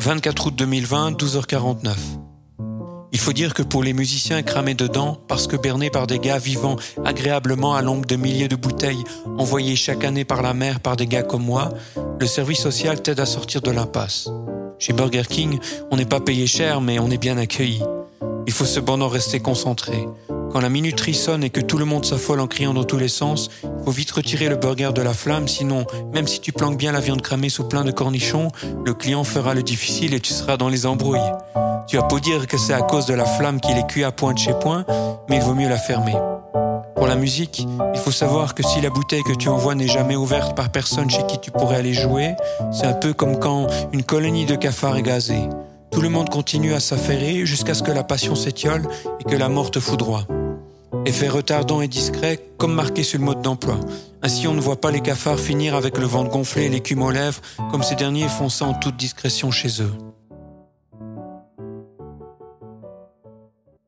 24 août 2020, 12h49. Il faut dire que pour les musiciens cramés dedans, parce que bernés par des gars vivant agréablement à l'ombre de milliers de bouteilles envoyées chaque année par la mer par des gars comme moi, le service social t'aide à sortir de l'impasse. Chez Burger King, on n'est pas payé cher, mais on est bien accueilli. Il faut cependant rester concentré. Quand la minuterie sonne et que tout le monde s'affole en criant dans tous les sens, il faut vite retirer le burger de la flamme, sinon, même si tu planques bien la viande cramée sous plein de cornichons, le client fera le difficile et tu seras dans les embrouilles. Tu as beau dire que c'est à cause de la flamme qu'il est cuit à point de chez point, mais il vaut mieux la fermer. Pour la musique, il faut savoir que si la bouteille que tu envoies n'est jamais ouverte par personne chez qui tu pourrais aller jouer, c'est un peu comme quand une colonie de cafards est gazée. Tout le monde continue à s'affairer jusqu'à ce que la passion s'étiole et que la mort te foudroie. Effet retardant et discret, comme marqué sur le mode d'emploi. Ainsi, on ne voit pas les cafards finir avec le ventre gonflé et l'écume aux lèvres, comme ces derniers font ça en toute discrétion chez eux.